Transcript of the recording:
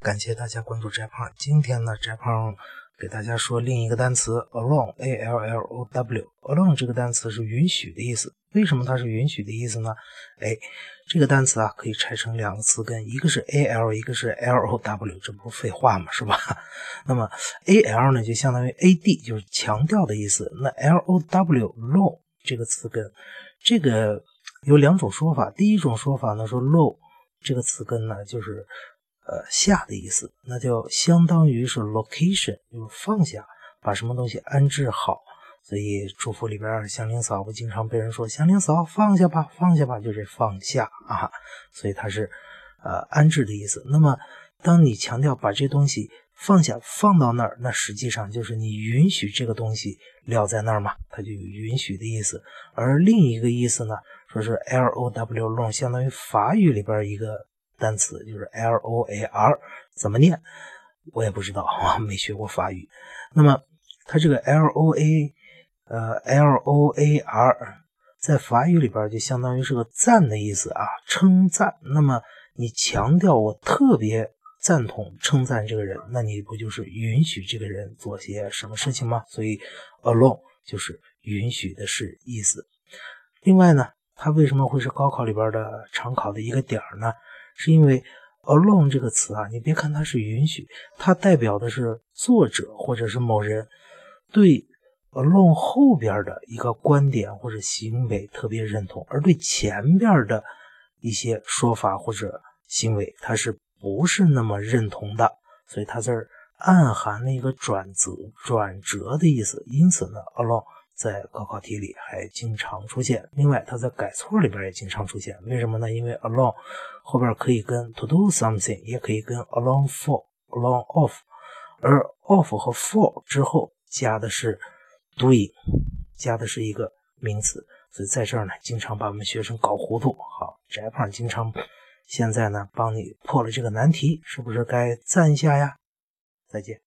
感谢大家关注翟胖。今天呢，翟胖给大家说另一个单词 allow，a l l o w。allow 这个单词是允许的意思。为什么它是允许的意思呢？哎，这个单词啊可以拆成两个词根，一个是 a l，一个是 l o w，这不废话吗？是吧？那么 a l 呢就相当于 a d，就是强调的意思。那 l o w low 这个词根，这个有两种说法。第一种说法呢说 low 这个词根呢就是。呃，下的意思，那就相当于是 location，就是放下，把什么东西安置好。所以祝福里边祥林嫂不经常被人说祥林嫂放下吧，放下吧，就是放下啊。所以它是呃安置的意思。那么当你强调把这东西放下，放到那儿，那实际上就是你允许这个东西撂在那儿嘛，它就有允许的意思。而另一个意思呢，说是 l o w long，相当于法语里边一个。单词就是 L O A R，怎么念？我也不知道，我没学过法语。那么它这个 L O A，呃，L O A R，在法语里边就相当于是个赞的意思啊，称赞。那么你强调我特别赞同、称赞这个人，那你不就是允许这个人做些什么事情吗？所以 alone 就是允许的是意思。另外呢，它为什么会是高考里边的常考的一个点儿呢？是因为 alone 这个词啊，你别看它是允许，它代表的是作者或者是某人对 alone 后边的一个观点或者行为特别认同，而对前边的一些说法或者行为，它是不是那么认同的？所以它这儿暗含了一个转折、转折的意思。因此呢，alone。在高考题里还经常出现，另外它在改错里边也经常出现。为什么呢？因为 along 后边可以跟 to do something，也可以跟 along for，along of，而 of 和 for 之后加的是 doing，加的是一个名词，所以在这儿呢，经常把我们学生搞糊涂。好，翟胖经常现在呢帮你破了这个难题，是不是该赞一下呀？再见。